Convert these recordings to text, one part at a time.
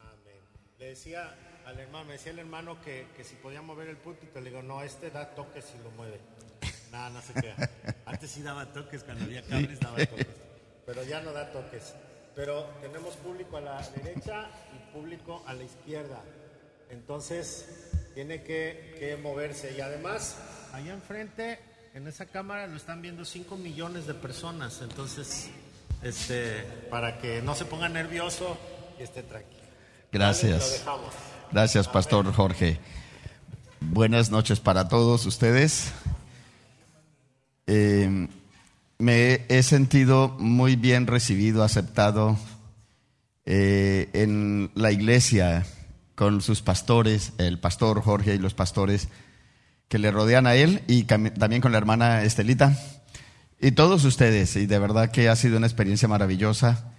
Amén. Le decía al hermano, me decía el hermano que, que si podía mover el púlpito, le digo, no, este da toques si lo mueve. Nada, no se queda. Antes sí daba toques, cuando había cables daba toques. Pero ya no da toques. Pero tenemos público a la derecha y público a la izquierda. Entonces, tiene que, que moverse. Y además, allá enfrente, en esa cámara, lo están viendo 5 millones de personas. Entonces, este, para que no se ponga nervioso y esté tranquilo. Gracias. Gracias, Pastor Jorge. Buenas noches para todos ustedes. Eh, me he sentido muy bien recibido, aceptado eh, en la iglesia con sus pastores, el pastor Jorge y los pastores que le rodean a él y también con la hermana Estelita y todos ustedes. Y de verdad que ha sido una experiencia maravillosa.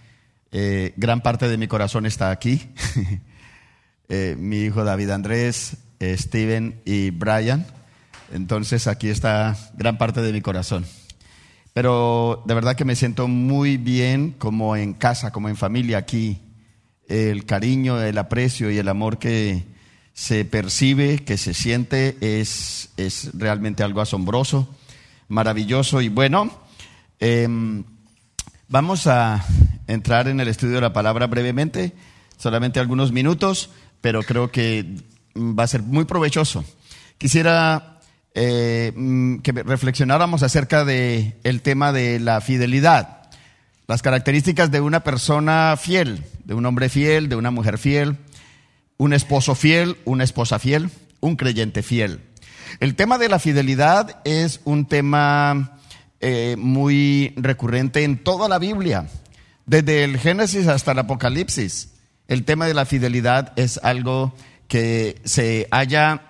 Eh, gran parte de mi corazón está aquí. Eh, mi hijo David Andrés, eh, Steven y Brian. Entonces aquí está gran parte de mi corazón. Pero de verdad que me siento muy bien como en casa, como en familia aquí. El cariño, el aprecio y el amor que se percibe, que se siente, es, es realmente algo asombroso, maravilloso y bueno. em, vamos a entrar en el estudio de la palabra brevemente, solamente algunos minutos, pero creo que va a ser muy provechoso. Quisiera eh, mm, que reflexionáramos acerca de el tema de la fidelidad, las características de una persona fiel, de un hombre fiel, de una mujer fiel, un esposo fiel, una esposa fiel, un creyente fiel. El tema de la fidelidad es un tema eh, muy recurrente en toda la Biblia, desde el Génesis hasta el Apocalipsis. El tema de la fidelidad es algo que se halla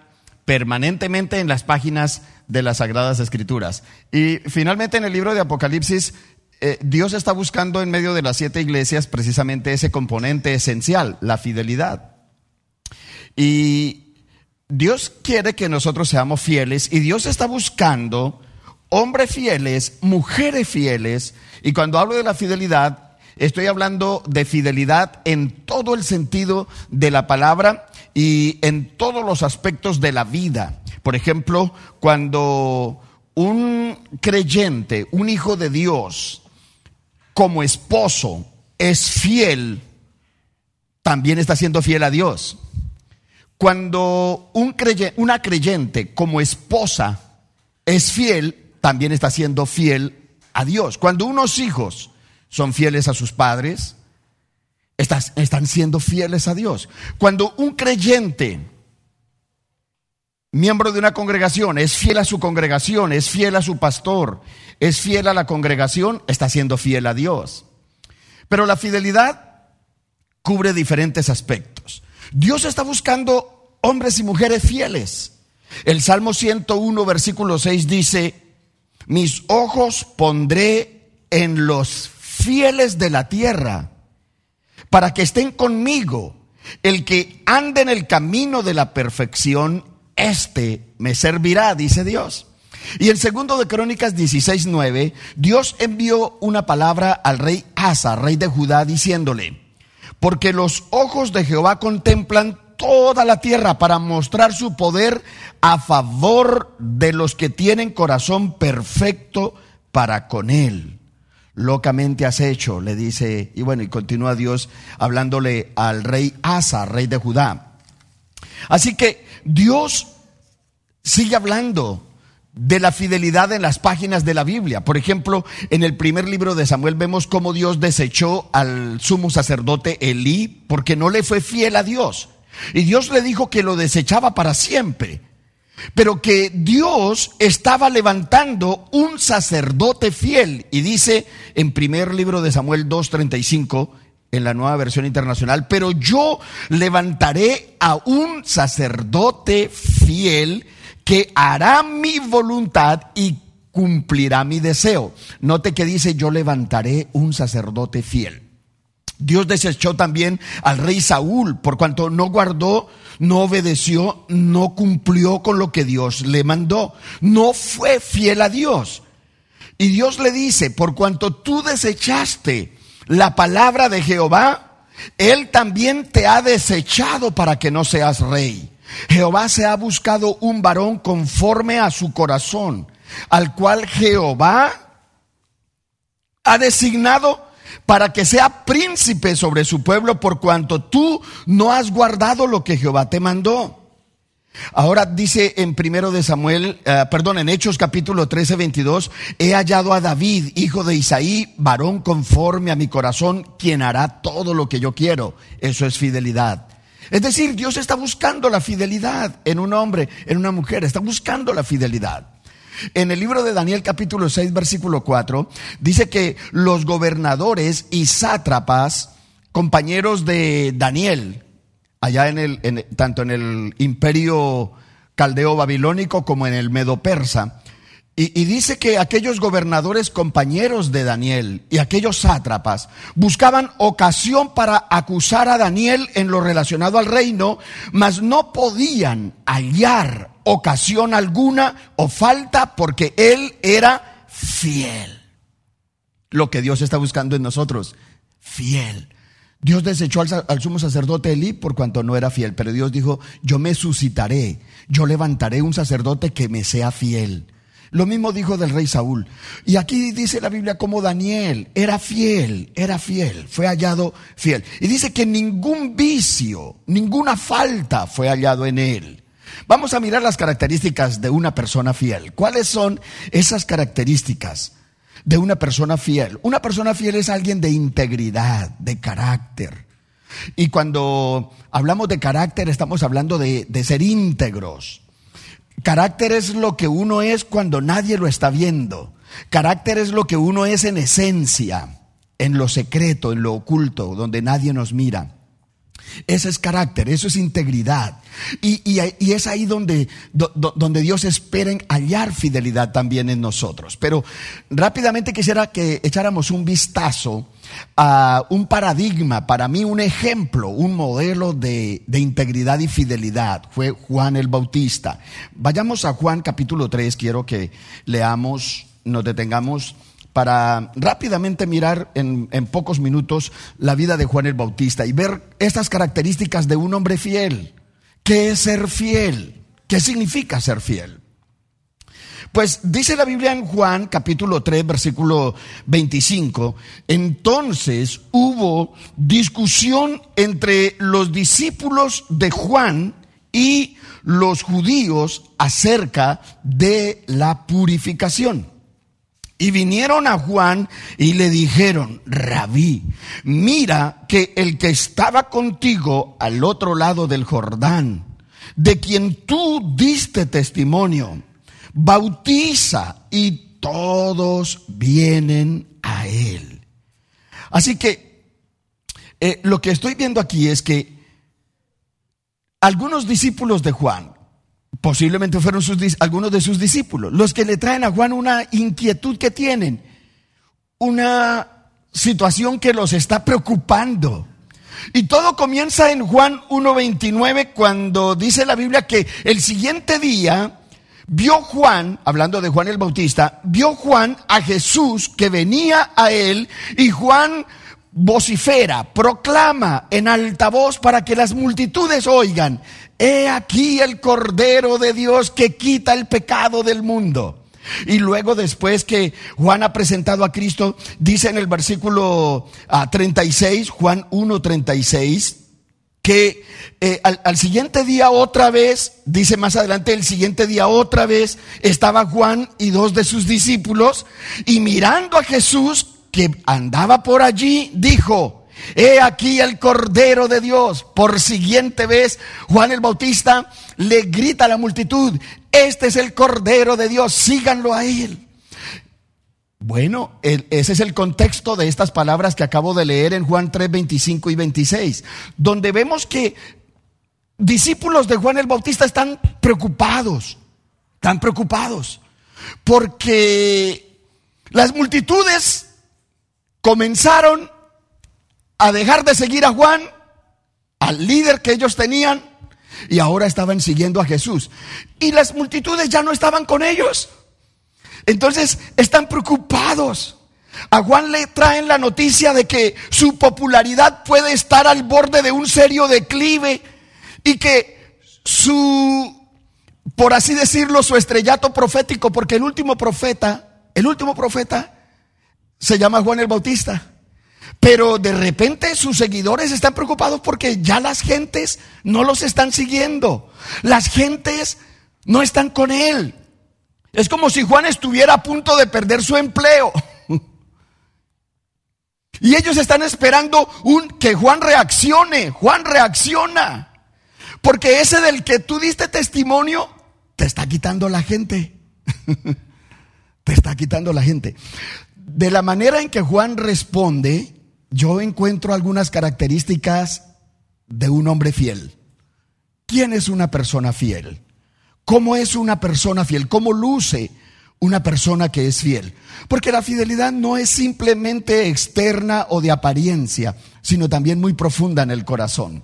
permanentemente en las páginas de las Sagradas Escrituras. Y finalmente en el libro de Apocalipsis, eh, Dios está buscando en medio de las siete iglesias precisamente ese componente esencial, la fidelidad. Y Dios quiere que nosotros seamos fieles y Dios está buscando hombres fieles, mujeres fieles. Y cuando hablo de la fidelidad, estoy hablando de fidelidad en todo el sentido de la palabra y en todos los aspectos de la vida. Por ejemplo, cuando un creyente, un hijo de Dios, como esposo, es fiel, también está siendo fiel a Dios. Cuando una creyente como esposa es fiel, también está siendo fiel a Dios. Cuando unos hijos son fieles a sus padres, estás- están siendo fieles a Dios. Cuando un creyente, miembro de una congregación, es fiel a su congregación, es fiel a su pastor, es fiel a la congregación, está siendo fiel a Dios. Pero la fidelidad cubre diferentes aspectos. Dios está buscando hombres y mujeres fieles. El Salmo 101, versículo 6 dice, mis ojos pondré en los fieles de la tierra, para que estén conmigo. El que ande en el camino de la perfección, este me servirá, dice Dios. Y en segundo de Crónicas 16, 9, Dios envió una palabra al rey Asa, rey de Judá, diciéndole, porque los ojos de Jehová contemplan toda la tierra para mostrar su poder a favor de los que tienen corazón perfecto para con él. Locamente has hecho, le dice, y bueno, y continúa Dios hablándole al rey Asa, rey de Judá. Así que Dios sigue hablando de la fidelidad en las páginas de la Biblia. Por ejemplo, en el primer libro de Samuel vemos cómo Dios desechó al sumo sacerdote Elí porque no le fue fiel a Dios. Y Dios le dijo que lo desechaba para siempre. Pero que Dios estaba levantando un sacerdote fiel. Y dice en primer libro de Samuel 2.35, en la nueva versión internacional, pero yo levantaré a un sacerdote fiel que hará mi voluntad y cumplirá mi deseo. Note que dice, yo levantaré un sacerdote fiel. Dios desechó también al rey Saúl por cuanto no guardó, no obedeció, no cumplió con lo que Dios le mandó. No fue fiel a Dios. Y Dios le dice, por cuanto tú desechaste la palabra de Jehová Él también te ha desechado para que no seas rey. Jehová se ha buscado un varón conforme a su corazón, al cual Jehová ha designado para que sea príncipe sobre su pueblo por cuanto tú no has guardado lo que Jehová te mandó. Ahora dice en primero de Samuel, eh, perdón, en Hechos capítulo 13, 22, he hallado a David, hijo de Isaí, varón conforme a mi corazón, quien hará todo lo que yo quiero. Eso es fidelidad. Es decir, Dios está buscando la fidelidad en un hombre, en una mujer, está buscando la fidelidad. En el libro de Daniel capítulo 6 versículo 4 dice que los gobernadores y sátrapas, compañeros de Daniel, allá en el, tanto en el imperio caldeo babilónico como en el medo persa, y, dice que aquellos gobernadores compañeros de Daniel y aquellos sátrapas buscaban ocasión para acusar a Daniel en lo relacionado al reino, mas no podían hallar ocasión alguna o falta porque él era fiel. Lo que Dios está buscando en nosotros, fiel. Dios desechó al, al, sumo sacerdote Elí por cuanto no era fiel, pero Dios dijo, yo me suscitaré, yo levantaré un sacerdote que me sea fiel. Lo mismo dijo del rey Saúl. Y aquí dice la Biblia como Daniel era fiel, era fiel, fue hallado fiel. Y dice que ningún vicio, ninguna falta fue hallado en él. Vamos a mirar las características de una persona fiel. ¿Cuáles son esas características de una persona fiel? Una persona fiel es alguien de integridad, de carácter. Y cuando hablamos de carácter estamos hablando de, de ser íntegros. Carácter es lo que uno es cuando nadie lo está viendo. Carácter es lo que uno es en esencia, en lo secreto, en lo oculto, donde nadie nos mira. Ese es carácter, eso es integridad. Y, es ahí donde, donde Dios espera hallar fidelidad también en nosotros. Pero rápidamente quisiera que echáramos un vistazo a un paradigma, para mí un ejemplo, un modelo de, de integridad y fidelidad. Fue Juan el Bautista. Vayamos a Juan capítulo 3, quiero que leamos, nos detengamos para rápidamente mirar en, pocos minutos la vida de Juan el Bautista y ver estas características de un hombre fiel. ¿Qué es ser fiel? ¿Qué significa ser fiel? Pues dice la Biblia en Juan capítulo 3 versículo 25, entonces hubo discusión entre los discípulos de Juan y los judíos acerca de la purificación. Y vinieron a Juan y le dijeron, rabí, mira que el que estaba contigo al otro lado del Jordán, de quien tú diste testimonio, bautiza y todos vienen a él. Así que eh, lo que estoy viendo aquí es que algunos discípulos de Juan, Posiblemente fueron algunos de sus discípulos, los que le traen a Juan una inquietud que tienen, una situación que los está preocupando. Y todo comienza en Juan 1.29 cuando dice la Biblia que el siguiente día vio Juan, hablando de Juan el Bautista, vio Juan a Jesús que venía a él y Juan vocifera, proclama en alta voz para que las multitudes oigan, he aquí el Cordero de Dios que quita el pecado del mundo. Y luego después que Juan ha presentado a Cristo, dice en el versículo 36, ah, Juan 1.36, que eh, al, al, siguiente día otra vez, dice más adelante, el siguiente día otra vez estaba Juan y dos de sus discípulos y mirando a Jesús que andaba por allí, dijo, He aquí el Cordero de Dios. Por siguiente vez, Juan el Bautista le grita a la multitud, este es el Cordero de Dios, síganlo a él. Bueno, ese es el contexto de estas palabras que acabo de leer en Juan 3, 25 y 26, donde vemos que discípulos de Juan el Bautista están preocupados, están preocupados, porque las multitudes comenzaron a dejar de seguir a Juan, al líder que ellos tenían, y ahora estaban siguiendo a Jesús. Y las multitudes ya no estaban con ellos. Entonces están preocupados. A Juan le traen la noticia de que su popularidad puede estar al borde de un serio declive y que su, por así decirlo, su estrellato profético, porque el último profeta, el último profeta se llama Juan el Bautista. Pero de repente sus seguidores están preocupados porque ya las gentes no los están siguiendo. Las gentes no están con él. Es como si Juan estuviera a punto de perder su empleo. Y ellos están esperando que Juan reaccione. Juan reacciona. Porque ese del que tú diste testimonio te está quitando la gente. te está quitando la gente. De la manera en que Juan responde, yo encuentro algunas características de un hombre fiel. ¿Quién es una persona fiel? ¿Cómo es una persona fiel? ¿Cómo luce una persona que es fiel? Porque la fidelidad no es simplemente externa o de apariencia, sino también muy profunda en el corazón.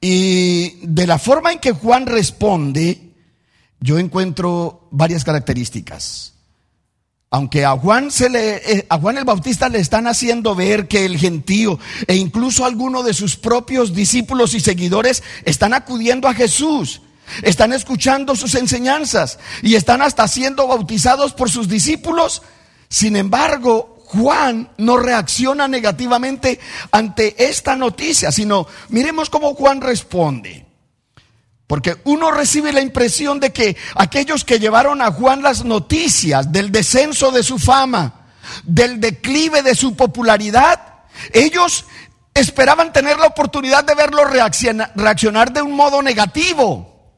Y de la forma en que Juan responde, yo encuentro varias características. Aunque a Juan, se le, eh, a Juan el Bautista le están haciendo ver que el gentío e incluso algunos de sus propios discípulos y seguidores están acudiendo a Jesús, están escuchando sus enseñanzas y están hasta siendo bautizados por sus discípulos. Sin embargo, Juan no reacciona negativamente ante esta noticia, sino miremos cómo Juan responde. Porque uno recibe la impresión de que aquellos que llevaron a Juan las noticias del descenso de su fama, del declive de su popularidad, ellos esperaban tener la oportunidad de verlo reaccionar, de un modo negativo.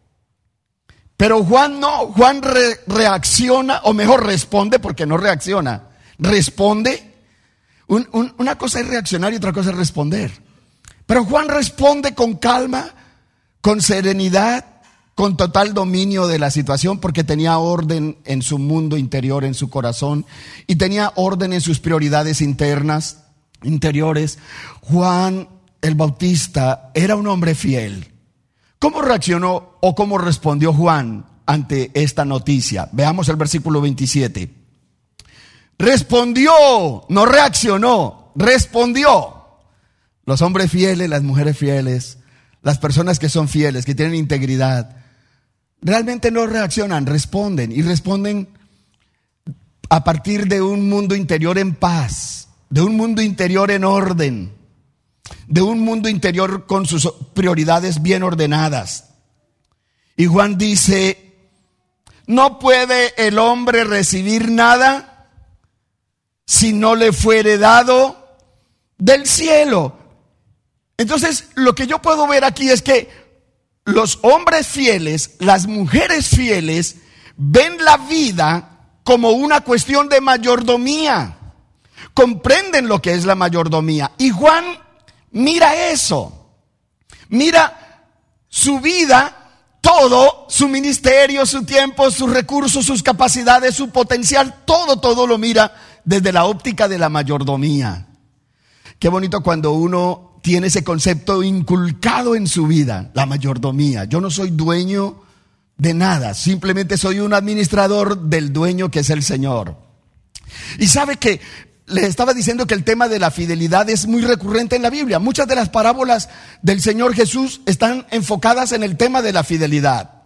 Pero Juan no, Juan reacciona, o mejor responde, porque no reacciona, responde. una cosa es reaccionar y otra cosa es responder. Pero Juan responde con calma, con serenidad, con total dominio de la situación, porque tenía orden en su mundo interior, en su corazón, y tenía orden en sus prioridades internas, interiores. Juan el Bautista era un hombre fiel. ¿Cómo reaccionó o cómo respondió Juan ante esta noticia? Veamos el versículo 27. Respondió, no reaccionó, respondió. Los hombres fieles, las mujeres fieles, las personas que son fieles, que tienen integridad, realmente no reaccionan, responden y responden a partir de un mundo interior en paz, de un mundo interior en orden, de un mundo interior con sus prioridades bien ordenadas. Y Juan dice, no puede el hombre recibir nada si no le fuere dado del cielo. Entonces, lo que yo puedo ver aquí es que los hombres fieles, las mujeres fieles, ven la vida como una cuestión de mayordomía. Comprenden lo que es la mayordomía. Y Juan mira eso. Mira su vida, todo, su ministerio, su tiempo, sus recursos, sus capacidades, su potencial, todo, todo lo mira desde la óptica de la mayordomía. Qué bonito cuando uno tiene ese concepto inculcado en su vida, la mayordomía. Yo no soy dueño de nada, simplemente soy un administrador del dueño que es el Señor. Y sabe que les estaba diciendo que el tema de la fidelidad es muy recurrente en la Biblia. Muchas de las parábolas del Señor Jesús están enfocadas en el tema de la fidelidad.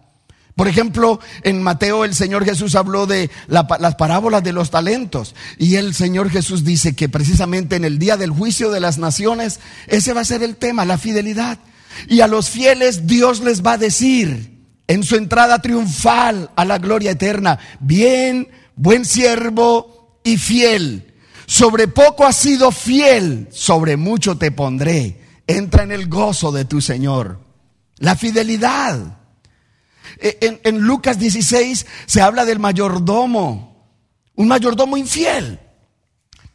Por ejemplo, en Mateo el Señor Jesús habló de las parábolas de los talentos y el Señor Jesús dice que precisamente en el día del juicio de las naciones ese va a ser el tema, la fidelidad. Y a los fieles Dios les va a decir en su entrada triunfal a la gloria eterna, bien, buen siervo y fiel. Sobre poco has sido fiel, sobre mucho te pondré. Entra en el gozo de tu Señor. La fidelidad. En, en, Lucas 16 se habla del mayordomo, un mayordomo infiel.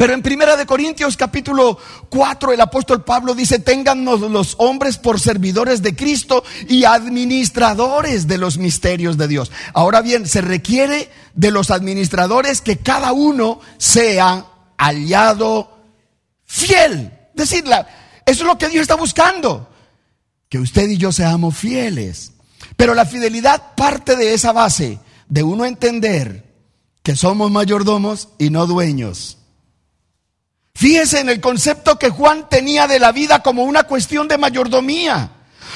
Pero en Primera de Corintios capítulo 4 el apóstol Pablo dice, téngannos los hombres por servidores de Cristo y administradores de los misterios de Dios. Ahora bien, se requiere de los administradores que cada uno sea hallado fiel. Decirla, eso es lo que Dios está buscando. Que usted y yo seamos fieles. Pero la fidelidad parte de esa base, de uno entender que somos mayordomos y no dueños. Fíjese en el concepto que Juan tenía de la vida como una cuestión de mayordomía.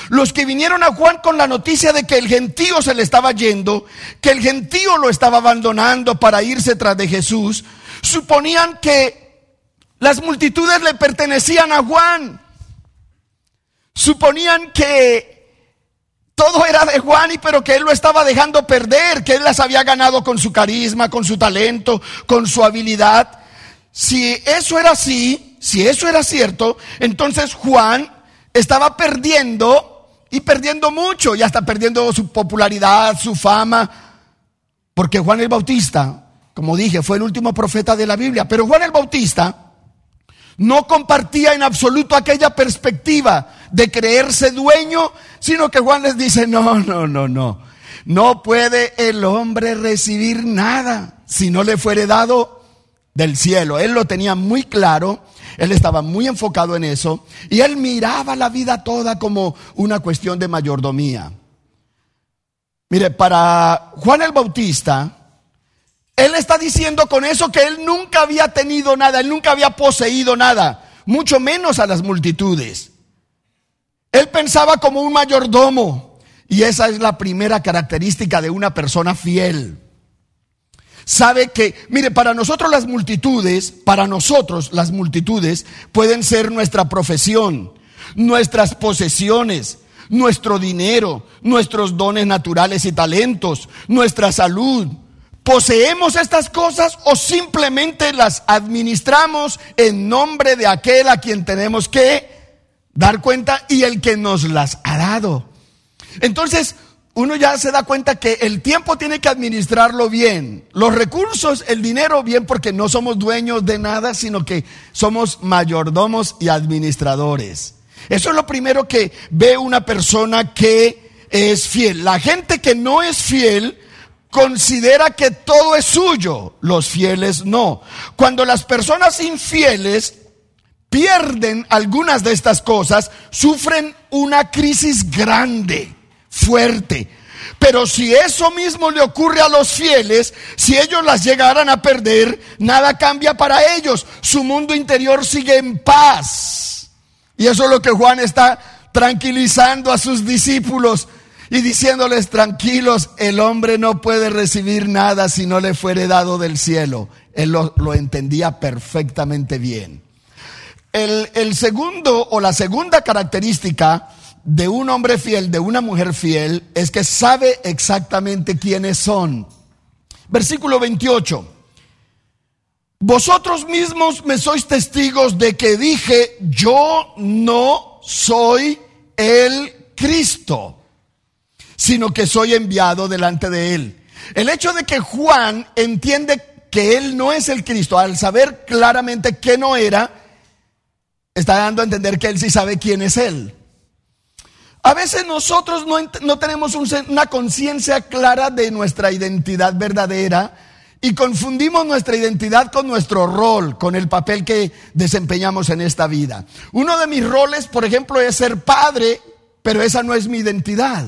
Los que vinieron a Juan con la noticia de que el gentío se le estaba yendo, que el gentío lo estaba abandonando para irse tras de Jesús, suponían que las multitudes le pertenecían a Juan. Suponían que todo era de Juan y pero que él lo estaba dejando perder, que él las había ganado con su carisma, con su talento, con su habilidad. Si eso era así, si eso era cierto, entonces Juan estaba perdiendo y perdiendo mucho, ya está perdiendo su popularidad, su fama, porque Juan el Bautista, como dije, fue el último profeta de la Biblia, pero Juan el Bautista no compartía en absoluto aquella perspectiva de creerse dueño, sino que Juan les dice, no, no, no, no, no puede el hombre recibir nada si no le fuere dado del cielo. Él lo tenía muy claro, él estaba muy enfocado en eso y él miraba la vida toda como una cuestión de mayordomía. Mire, para Juan el Bautista, él está diciendo con eso que él nunca había tenido nada, él nunca había poseído nada, mucho menos a las multitudes. Él pensaba como un mayordomo y esa es la primera característica de una persona fiel sabe que, mire, para nosotros las multitudes, para nosotros las multitudes pueden ser nuestra profesión, nuestras posesiones, nuestro dinero, nuestros dones naturales y talentos, nuestra salud. ¿Poseemos estas cosas o simplemente las administramos en nombre de aquel a quien tenemos que dar cuenta y el que nos las ha dado? Entonces, uno ya se da cuenta que el tiempo tiene que administrarlo bien, los recursos, el dinero bien, porque no somos dueños de nada, sino que somos mayordomos y administradores. Eso es lo primero que ve una persona que es fiel. La gente que no es fiel considera que todo es suyo, los fieles no. Cuando las personas infieles pierden algunas de estas cosas, sufren una crisis grande fuerte. Pero si eso mismo le ocurre a los fieles, si ellos las llegaran a perder, nada cambia para ellos. Su mundo interior sigue en paz. Y eso es lo que Juan está tranquilizando a sus discípulos y diciéndoles tranquilos, el hombre no puede recibir nada si no le fuere dado del cielo. Él lo, entendía perfectamente bien. El, segundo o la segunda característica de un hombre fiel, de una mujer fiel, es que sabe exactamente quiénes son. Versículo 28. Vosotros mismos me sois testigos de que dije, yo no soy el Cristo, sino que soy enviado delante de él. El hecho de que Juan entiende que él no es el Cristo, al saber claramente que no era, está dando a entender que él sí sabe quién es él. A veces nosotros no, tenemos una conciencia clara de nuestra identidad verdadera y confundimos nuestra identidad con nuestro rol, con el papel que desempeñamos en esta vida. Uno de mis roles, por ejemplo, es ser padre, pero esa no es mi identidad.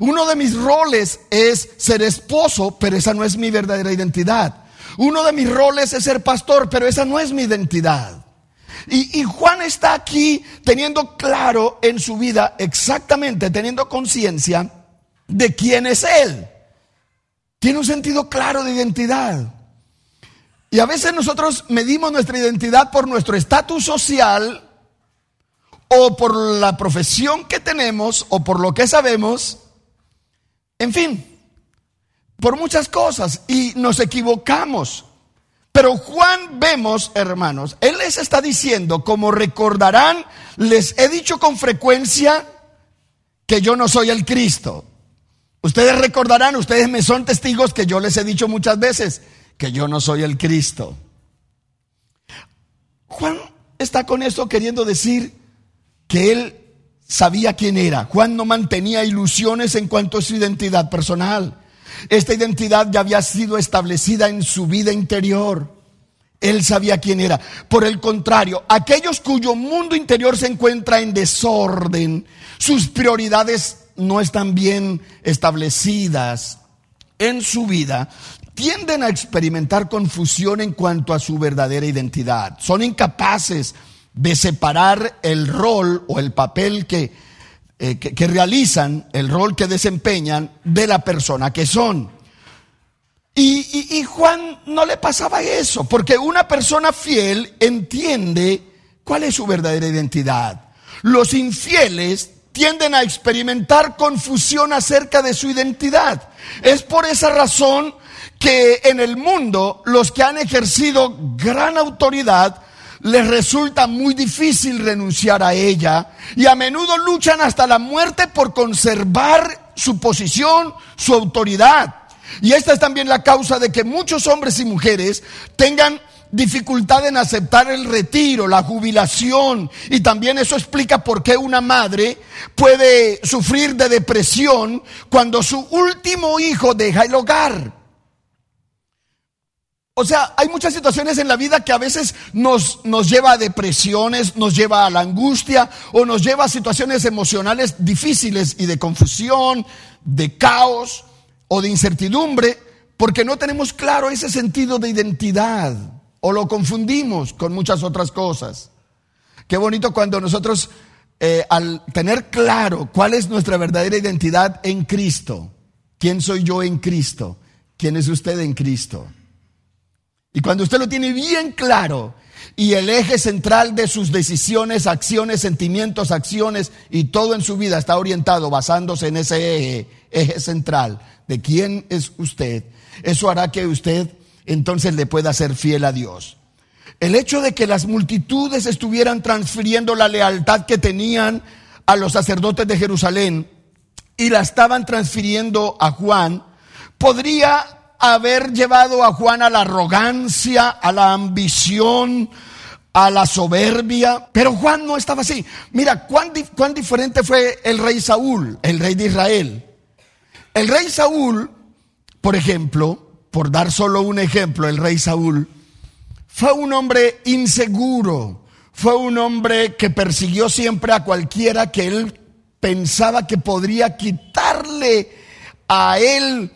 Uno de mis roles es ser esposo, pero esa no es mi verdadera identidad. Uno de mis roles es ser pastor, pero esa no es mi identidad. Y, Juan está aquí teniendo claro en su vida, exactamente, teniendo conciencia de quién es Él. Tiene un sentido claro de identidad. Y a veces nosotros medimos nuestra identidad por nuestro estatus social o por la profesión que tenemos o por lo que sabemos. En fin, por muchas cosas y nos equivocamos. Pero Juan vemos, hermanos, él les está diciendo, como recordarán, les he dicho con frecuencia que yo no soy el Cristo. Ustedes recordarán, ustedes me son testigos que yo les he dicho muchas veces que yo no soy el Cristo. Juan está con esto queriendo decir que él sabía quién era. Juan no mantenía ilusiones en cuanto a su identidad personal. Esta identidad ya había sido establecida en su vida interior. Él sabía quién era. Por el contrario, aquellos cuyo mundo interior se encuentra en desorden, sus prioridades no están bien establecidas, en su vida tienden a experimentar confusión en cuanto a su verdadera identidad. Son incapaces de separar el rol o el papel que, eh, que, realizan, el rol que desempeñan de la persona que son. Y, y, Juan no le pasaba eso, porque una persona fiel entiende cuál es su verdadera identidad. Los infieles tienden a experimentar confusión acerca de su identidad. Es por esa razón que en el mundo los que han ejercido gran autoridad les resulta muy difícil renunciar a ella y a menudo luchan hasta la muerte por conservar su posición, su autoridad. Y esta es también la causa de que muchos hombres y mujeres tengan dificultad en aceptar el retiro, la jubilación. Y también eso explica por qué una madre puede sufrir de depresión cuando su último hijo deja el hogar. O sea, hay muchas situaciones en la vida que a veces nos, nos lleva a depresiones, nos lleva a la angustia o nos lleva a situaciones emocionales difíciles y de confusión, de caos o de incertidumbre, porque no tenemos claro ese sentido de identidad o lo confundimos con muchas otras cosas. Qué bonito cuando nosotros, eh, al tener claro cuál es nuestra verdadera identidad en Cristo, quién soy yo en Cristo, quién es usted en Cristo. Y cuando usted lo tiene bien claro y el eje central de sus decisiones, acciones, sentimientos, acciones y todo en su vida está orientado basándose en ese eje, eje central de quién es usted, eso hará que usted entonces le pueda ser fiel a Dios. El hecho de que las multitudes estuvieran transfiriendo la lealtad que tenían a los sacerdotes de Jerusalén y la estaban transfiriendo a Juan, podría haber llevado a Juan a la arrogancia, a la ambición, a la soberbia, pero Juan no estaba así. Mira, cuán, diferente fue el rey Saúl, el rey de Israel. El rey Saúl, por ejemplo, por dar solo un ejemplo, el rey Saúl, fue un hombre inseguro, fue un hombre que persiguió siempre a cualquiera que él pensaba que podría quitarle a él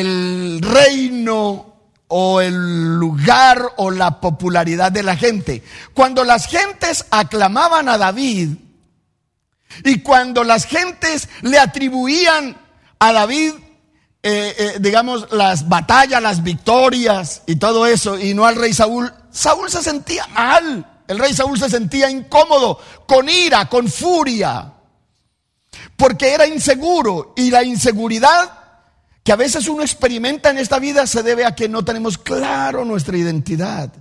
el reino o el lugar o la popularidad de la gente. Cuando las gentes aclamaban a David y cuando las gentes le atribuían a David eh, eh, digamos, las batallas, las victorias y todo eso, y no al rey Saúl, Saúl se sentía mal. El rey Saúl se sentía incómodo, con ira, con furia, porque era inseguro. Y la inseguridad que a veces uno experimenta en esta vida se debe a que no tenemos claro nuestra identidad.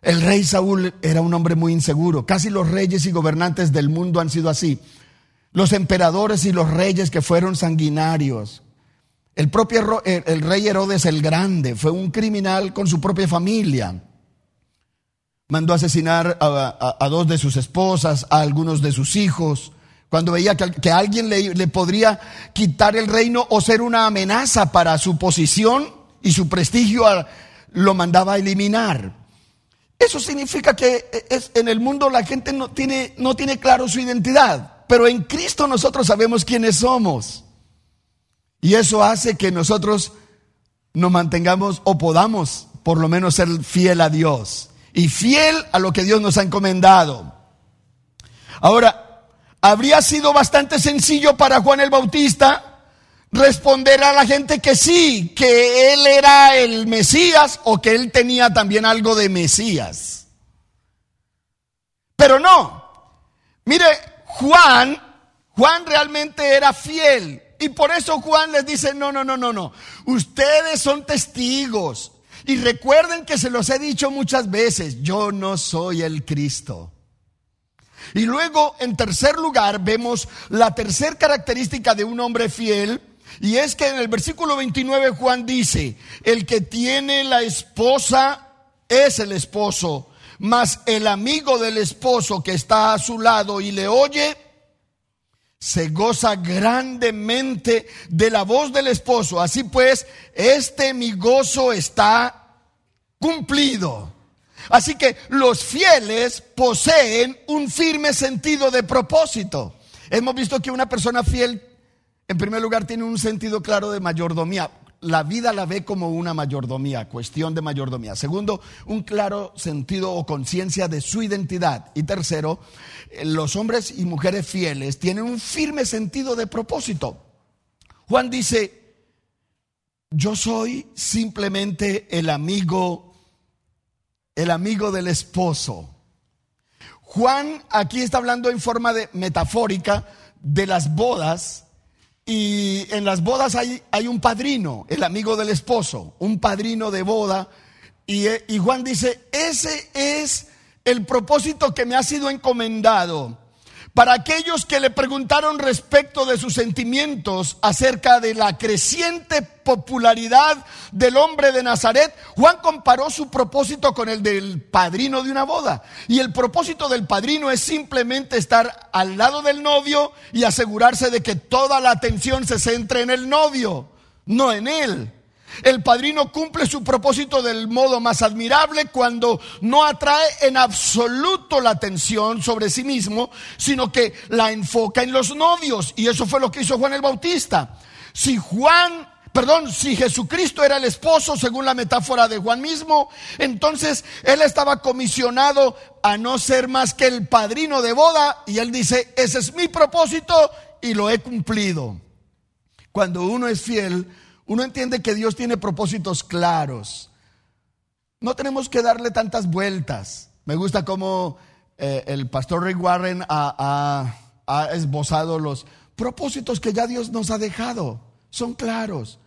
El rey Saúl era un hombre muy inseguro. Casi los reyes y gobernantes del mundo han sido así. Los emperadores y los reyes que fueron sanguinarios, el propio el rey Herodes el Grande fue un criminal con su propia familia. Mandó asesinar a, dos de sus esposas, a algunos de sus hijos, cuando veía que, alguien le, podría quitar el reino o ser una amenaza para su posición y su prestigio, lo mandaba a eliminar. Eso significa que es, en el mundo la gente no tiene, no tiene claro su identidad, pero en Cristo nosotros sabemos quiénes somos. Y eso hace que nosotros nos mantengamos o podamos por lo menos ser fiel a Dios y fiel a lo que Dios nos ha encomendado. Ahora, habría sido bastante sencillo para Juan el Bautista responder a la gente que sí, que él era el Mesías o que él tenía también algo de Mesías. Pero no. Mire, Juan, Juan realmente era fiel y por eso Juan les dice, no, no, no, no, no. Ustedes son testigos. Y recuerden que se los he dicho muchas veces, yo no soy el Cristo. Y luego, en tercer lugar, vemos la tercera característica de un hombre fiel. Y es que en el versículo 29 Juan dice, el que tiene la esposa es el esposo, mas el amigo del esposo que está a su lado y le oye, se goza grandemente de la voz del esposo. Así pues, este mi gozo está cumplido. Así que los fieles poseen un firme sentido de propósito. Hemos visto que una persona fiel, en primer lugar, tiene un sentido claro de mayordomía. la vida la ve como una mayordomía, cuestión de mayordomía. Segundo, un claro sentido o conciencia de su identidad. Y tercero, eh, los hombres y mujeres fieles tienen un firme sentido de propósito. Juan dice, yo soy simplemente el amigo, el amigo del esposo. Juan aquí está hablando en forma de metafórica de las bodas y en las bodas hay, hay un padrino, el amigo del esposo, un padrino de boda. Y, y Juan dice, ese es el propósito que me ha sido encomendado para aquellos que le preguntaron respecto de sus sentimientos acerca de la creciente popularidad del hombre de Nazaret, Juan comparó su propósito con el del padrino de una boda. Y el propósito del padrino es simplemente estar al lado del novio y asegurarse de que toda la atención se centre en el novio, no en él. El padrino cumple su propósito del modo más admirable cuando no atrae en absoluto la atención sobre sí mismo, sino que la enfoca en los novios. Y eso fue lo que hizo Juan el Bautista. Si Juan Perdón, si Jesucristo era el esposo, según la metáfora de Juan mismo, entonces él estaba comisionado a no ser más que el padrino de boda y él dice, ese es mi propósito y lo he cumplido. Cuando uno es fiel, uno entiende que Dios tiene propósitos claros. No tenemos que darle tantas vueltas. Me gusta cómo eh, el pastor Rick Warren ha, esbozado los propósitos que ya Dios nos ha dejado. Son claros.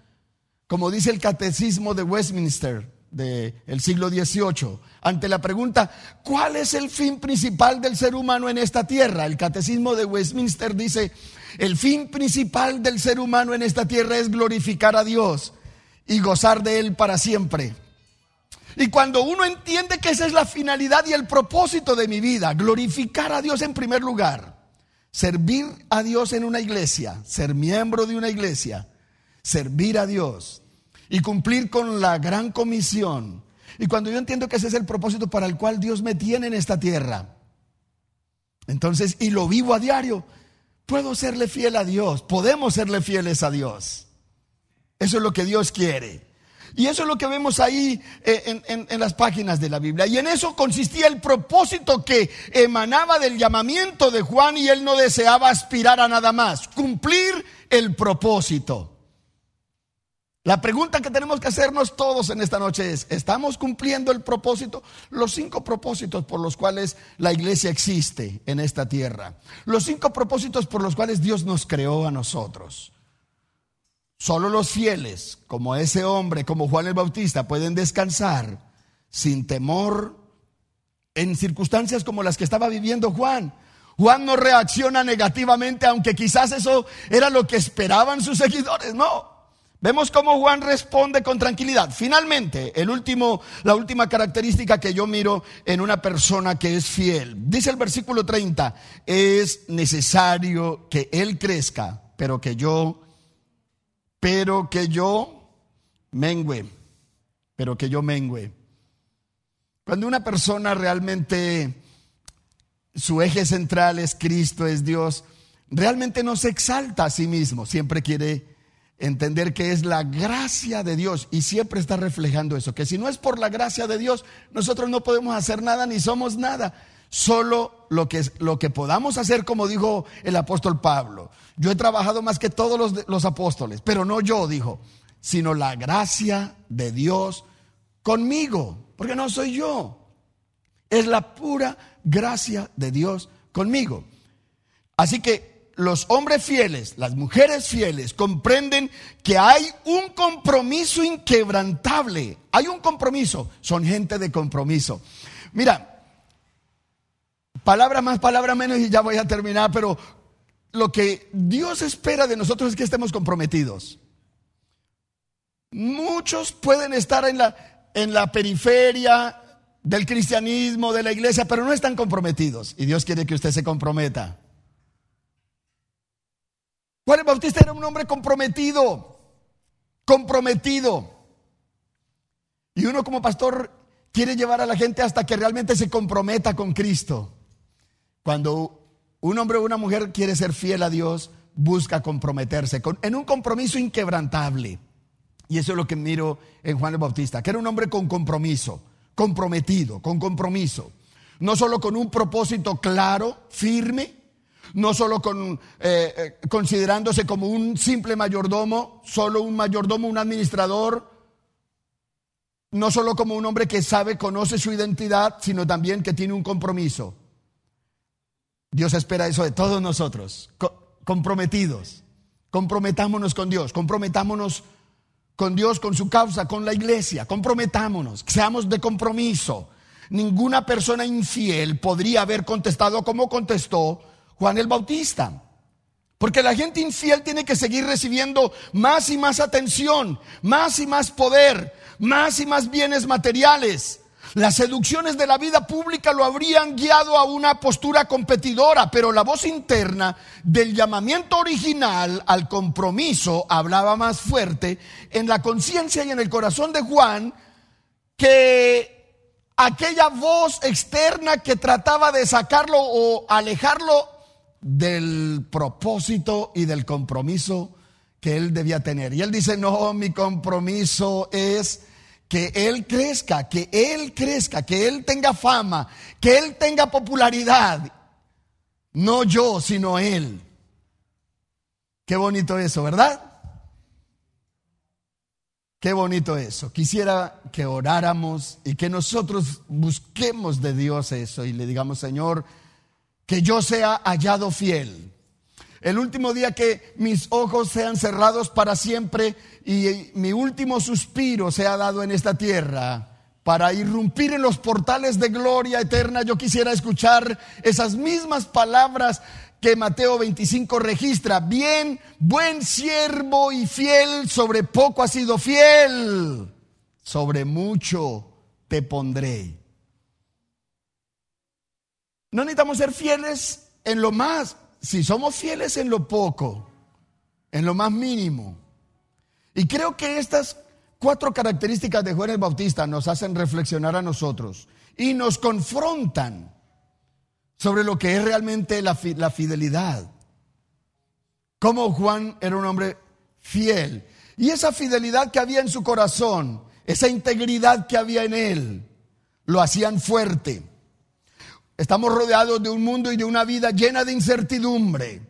Como dice el catecismo de Westminster del siglo XVIII, ante la pregunta, ¿cuál es el fin principal del ser humano en esta tierra? El catecismo de Westminster dice, el fin principal del ser humano en esta tierra es glorificar a Dios y gozar de Él para siempre. Y cuando uno entiende que esa es la finalidad y el propósito de mi vida, glorificar a Dios en primer lugar, servir a Dios en una iglesia, ser miembro de una iglesia, servir a Dios y cumplir con la gran comisión. Y cuando yo entiendo que ese es el propósito para el cual Dios me tiene en esta tierra, entonces, y lo vivo a diario, puedo serle fiel a Dios, podemos serle fieles a Dios. Eso es lo que Dios quiere. Y eso es lo que vemos ahí eh, en, las páginas de la Biblia. Y en eso consistía el propósito que emanaba del llamamiento de Juan y él no deseaba aspirar a nada más, cumplir el propósito. La pregunta que tenemos que hacernos todos en esta noche es, ¿estamos cumpliendo el propósito? Los cinco propósitos por los cuales la iglesia existe en esta tierra. Los cinco propósitos por los cuales Dios nos creó a nosotros. Solo los fieles, como ese hombre, como Juan el Bautista, pueden descansar sin temor en circunstancias como las que estaba viviendo Juan. Juan no reacciona negativamente, aunque quizás eso era lo que esperaban sus seguidores. No, Vemos cómo Juan responde con tranquilidad. Finalmente, el último, la última característica que yo miro en una persona que es fiel. Dice el versículo 30, es necesario que él crezca, pero que yo, pero que yo mengüe, pero que yo mengüe. Cuando una persona realmente, su eje central es Cristo, es Dios, realmente no se exalta a sí mismo, siempre quiere entender que es la gracia de Dios y siempre está reflejando eso, que si no es por la gracia de Dios, nosotros no podemos hacer nada ni somos nada, solo lo que, lo que podamos hacer, como dijo el apóstol Pablo. Yo he trabajado más que todos los, los apóstoles, pero no yo, dijo, sino la gracia de Dios conmigo, porque no soy yo, es la pura gracia de Dios conmigo. Así que los hombres fieles, las mujeres fieles, comprenden que hay un compromiso inquebrantable. Hay un compromiso. Son gente de compromiso. Mira, palabra más, palabra menos y ya voy a terminar, pero lo que Dios espera de nosotros es que estemos comprometidos. Muchos pueden estar en la, en la periferia del cristianismo, de la iglesia, pero no están comprometidos. Y Dios quiere que usted se comprometa. Juan el Bautista era un hombre comprometido, comprometido. Y uno como pastor quiere llevar a la gente hasta que realmente se comprometa con Cristo. Cuando un hombre o una mujer quiere ser fiel a Dios, busca comprometerse con, en un compromiso inquebrantable. Y eso es lo que miro en Juan el Bautista, que era un hombre con compromiso, comprometido, con compromiso. No solo con un propósito claro, firme, no solo con, eh, eh, considerándose como un simple mayordomo, solo un mayordomo, un administrador, no solo como un hombre que sabe, conoce su identidad, sino también que tiene un compromiso. Dios espera eso de todos nosotros, comprometidos. Comprometámonos con Dios, comprometámonos con Dios, con su causa, con la iglesia, comprometámonos, seamos de compromiso. Ninguna persona infiel podría haber contestado como contestó Juan el Bautista. Porque la gente infiel tiene que seguir recibiendo más y más atención, más y más poder, más y más bienes materiales. Las seducciones de la vida pública lo habrían guiado a una postura competidora, pero la voz interna del llamamiento original al compromiso hablaba más fuerte en la conciencia y en el corazón de Juan que aquella voz externa que trataba de sacarlo o alejarlo del propósito y del compromiso que él debía tener. Y él dice, no, mi compromiso es que él crezca, que él crezca, que él tenga fama, que él tenga popularidad. No yo, sino él. Qué bonito eso, ¿verdad? Qué bonito eso. Quisiera que oráramos y que nosotros busquemos de Dios eso y le digamos, Señor, que yo sea hallado fiel. El último día que mis ojos sean cerrados para siempre y mi último suspiro sea dado en esta tierra para irrumpir en los portales de gloria eterna, yo quisiera escuchar esas mismas palabras que Mateo 25 registra. Bien, buen siervo y fiel, sobre poco has sido fiel, sobre mucho te pondré. No necesitamos ser fieles en lo más, si somos fieles en lo poco, en lo más mínimo. Y creo que estas cuatro características de Juan el Bautista nos hacen reflexionar a nosotros y nos confrontan sobre lo que es realmente la, la fidelidad. Como Juan era un hombre fiel. Y esa fidelidad que había en su corazón, esa integridad que había en él, lo hacían fuerte. Estamos rodeados de un mundo y de una vida llena de incertidumbre.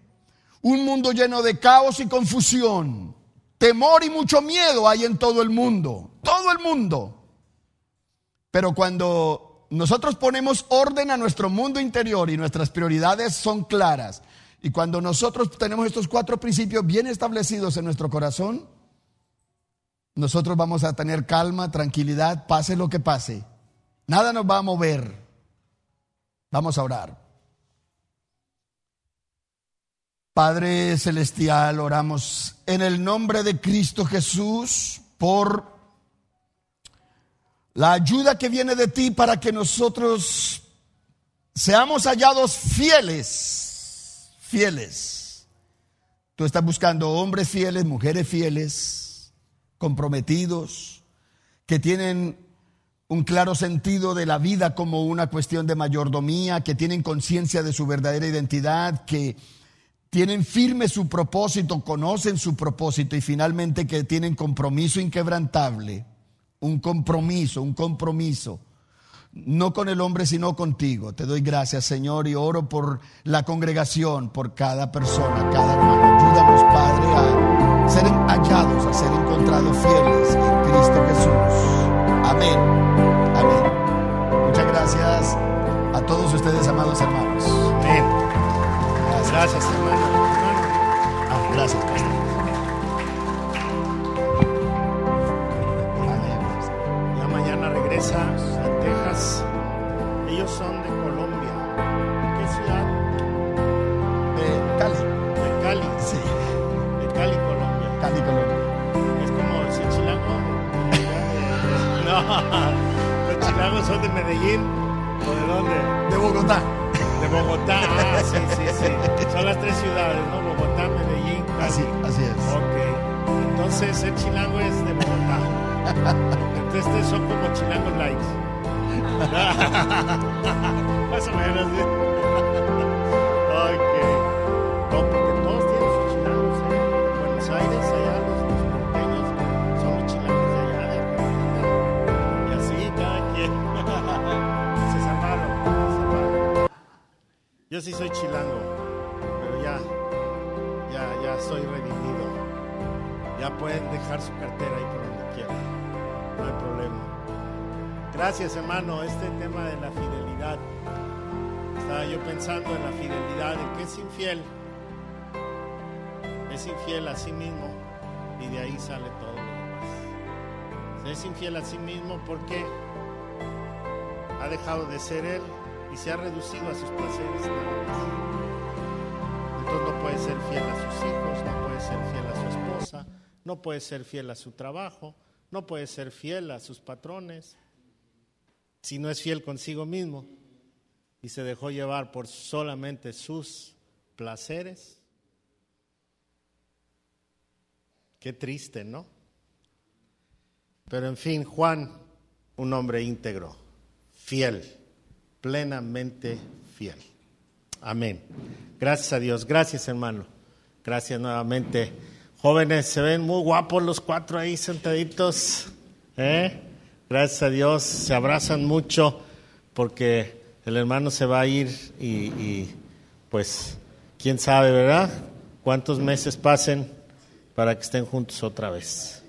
Un mundo lleno de caos y confusión. Temor y mucho miedo hay en todo el mundo. Todo el mundo. Pero cuando nosotros ponemos orden a nuestro mundo interior y nuestras prioridades son claras, y cuando nosotros tenemos estos cuatro principios bien establecidos en nuestro corazón, nosotros vamos a tener calma, tranquilidad, pase lo que pase. Nada nos va a mover. Vamos a orar. Padre Celestial, oramos en el nombre de Cristo Jesús por la ayuda que viene de ti para que nosotros seamos hallados fieles, fieles. Tú estás buscando hombres fieles, mujeres fieles, comprometidos, que tienen un claro sentido de la vida como una cuestión de mayordomía, que tienen conciencia de su verdadera identidad, que tienen firme su propósito, conocen su propósito y finalmente que tienen compromiso inquebrantable, un compromiso, un compromiso, no con el hombre sino contigo. Te doy gracias Señor y oro por la congregación, por cada persona, cada hermano. Ayúdanos Padre a ser hallados, a ser encontrados fieles en Cristo Jesús. Amén. Amén. Muchas gracias a todos ustedes, amados hermanos. Amén. Gracias, hermano. Ah, gracias, pastor. Ya mañana regresa de Medellín. ¿O de dónde? De Bogotá. De Bogotá. Ah, sí, sí, sí. Son las tres ciudades, ¿no? Bogotá, Medellín, Cali. Así, así es. Ok. Entonces el chilango es de Bogotá. Entonces son como chilangos likes. Más o menos. ¿sí? Sí soy chilango, pero ya, ya, ya soy redimido. Ya pueden dejar su cartera ahí por donde quieran. No hay problema. Gracias, hermano. Este tema de la fidelidad. Estaba yo pensando en la fidelidad, en que es infiel. Es infiel a sí mismo y de ahí sale todo lo demás. Es infiel a sí mismo porque ha dejado de ser él y se ha reducido a sus placeres. Entonces no puede ser fiel a sus hijos, no puede ser fiel a su esposa, no puede ser fiel a su trabajo, no puede ser fiel a sus patrones, si no es fiel consigo mismo y se dejó llevar por solamente sus placeres. Qué triste, ¿no? Pero en fin, Juan, un hombre íntegro, fiel, plenamente fiel. Amén. Gracias a Dios. Gracias, hermano. Gracias nuevamente. Jóvenes, se ven muy guapos los cuatro ahí sentaditos. ¿eh? Gracias a Dios. Se abrazan mucho porque el hermano se va a ir y, y pues, quién sabe, ¿verdad? Cuántos meses pasen para que estén juntos otra vez.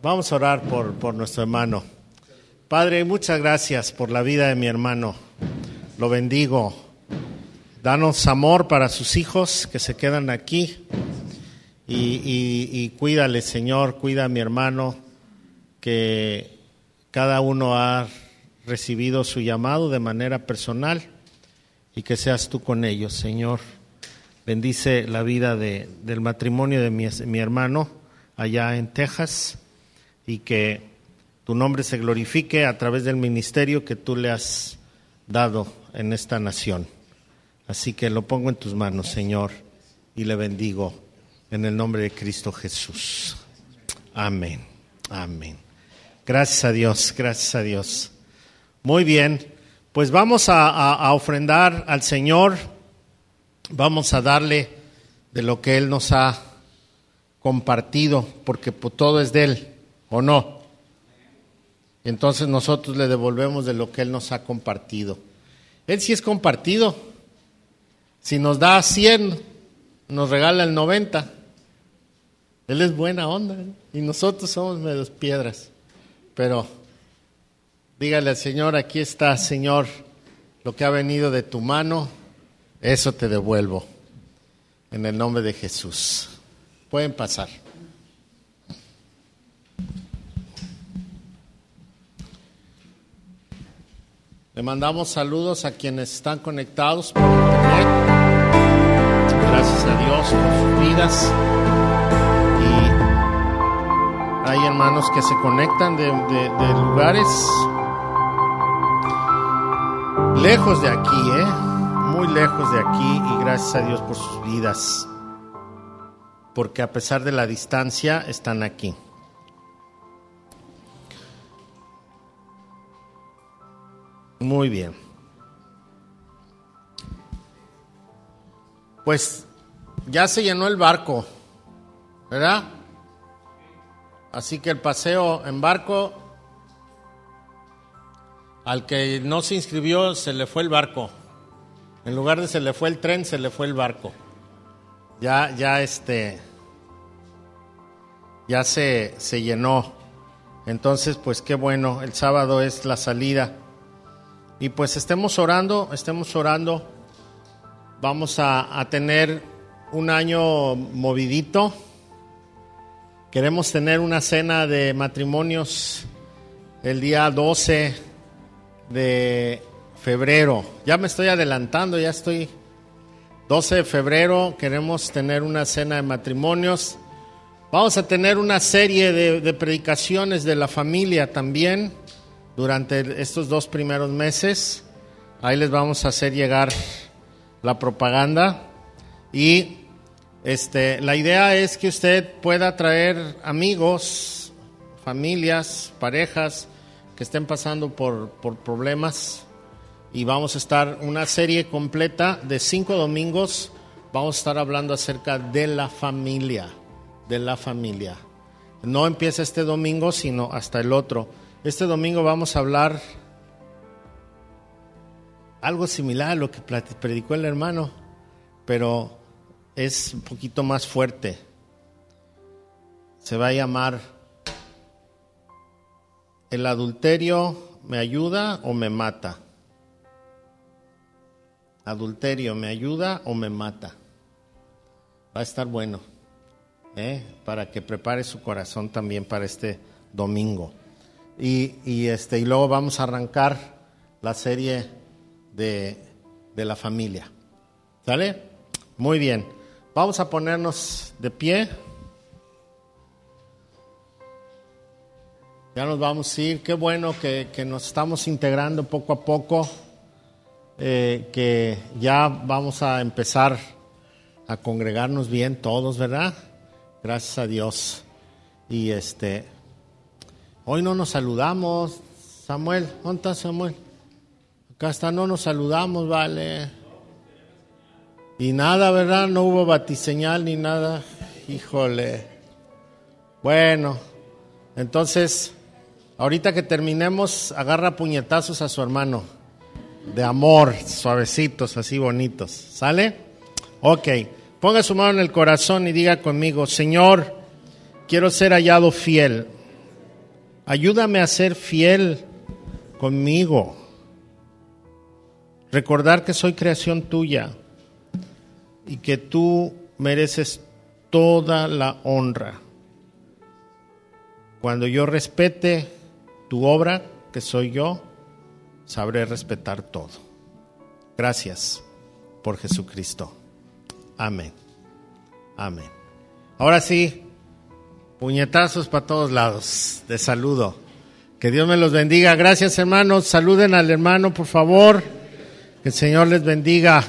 Vamos a orar por, por nuestro hermano. Padre, muchas gracias por la vida de mi hermano. Lo bendigo. Danos amor para sus hijos que se quedan aquí. Y, y, cuídale, Señor, cuida a mi hermano, que cada uno ha recibido su llamado de manera personal y que seas tú con ellos, Señor. Bendice la vida de, del matrimonio de mi, mi hermano allá en Texas y que tu nombre se glorifique a través del ministerio que tú le has dado en esta nación. Así que lo pongo en tus manos, Señor, y le bendigo en el nombre de Cristo Jesús. Amén. Amén. Gracias a Dios, gracias a Dios. Muy bien, pues vamos a, a, a ofrendar al Señor, vamos a darle de lo que Él nos ha compartido, porque todo es de Él, ¿o no? Entonces nosotros le devolvemos de lo que Él nos ha compartido. Él sí es compartido. Si nos da 100, nos regala el 90. Él es buena onda ¿eh? y nosotros somos medios piedras. Pero dígale al Señor, aquí está, Señor, lo que ha venido de tu mano, eso te devuelvo. En el nombre de Jesús. Pueden pasar. Le mandamos saludos a quienes están conectados por internet. Gracias a Dios por sus vidas. Y hay hermanos que se conectan de, lugares lejos de aquí, ¿eh? muy lejos de aquí. Y gracias a Dios por sus vidas. Porque a pesar de la distancia, están aquí. Muy bien. Pues ya se llenó el barco, ¿verdad? Así que el paseo en barco, al que no se inscribió, se le fue el barco. En lugar de se le fue el tren, se le fue el barco. Ya, ya este, ya se, se llenó. Entonces, pues qué bueno, el sábado es la salida. Y pues estemos orando, estemos orando. Vamos a, tener un año movidito. Queremos tener una cena de matrimonios el día 12 de febrero. Ya me estoy adelantando, ya estoy 12 de febrero. Queremos tener una cena de matrimonios. Vamos a tener una serie de predicaciones de la familia también durante estos dos primeros meses. Ahí les vamos a hacer llegar la propaganda y este, la idea es que usted pueda traer amigos, familias, parejas que estén pasando por, por problemas y vamos a estar una serie completa de cinco domingos. Vamos a estar hablando acerca de la familia, de la familia. No empieza este domingo, sino hasta el otro. Este domingo vamos a hablar. algo similar a lo que predicó el hermano, pero es un poquito más fuerte. Se va a llamar ¿El adulterio me ayuda o me mata? Adulterio, ¿me ayuda o me mata? Va a estar bueno, ¿eh? para que prepare su corazón también para este domingo. Y, este, y luego vamos a arrancar la serie de, de la familia. ¿Sale? Muy bien. Vamos a ponernos de pie. Ya nos vamos a ir. Qué bueno que, nos estamos integrando poco a poco. Eh, que ya vamos a empezar a congregarnos bien todos, ¿verdad? Gracias a Dios. Y este, hoy no nos saludamos. Samuel, ¿dónde está Samuel? Acá está, no nos saludamos, vale. Y nada, ¿verdad? No hubo batiseñal ni nada. Híjole. Bueno, entonces Ahorita que terminemos, agarra puñetazos a su hermano. De amor, suavecitos, así bonitos. ¿Sale? Ok. Ponga su mano en el corazón y diga conmigo, Señor, quiero ser hallado fiel. Ayúdame a ser fiel conmigo. Recordar que soy creación tuya y que tú mereces toda la honra. Cuando yo respete tu obra, que soy yo, sabré respetar todo. Gracias por Jesucristo. Amén. Amén. Ahora sí, puñetazos para todos lados de saludo. Que Dios me los bendiga. Gracias hermanos. Saluden al hermano, por favor. Que el Señor les bendiga.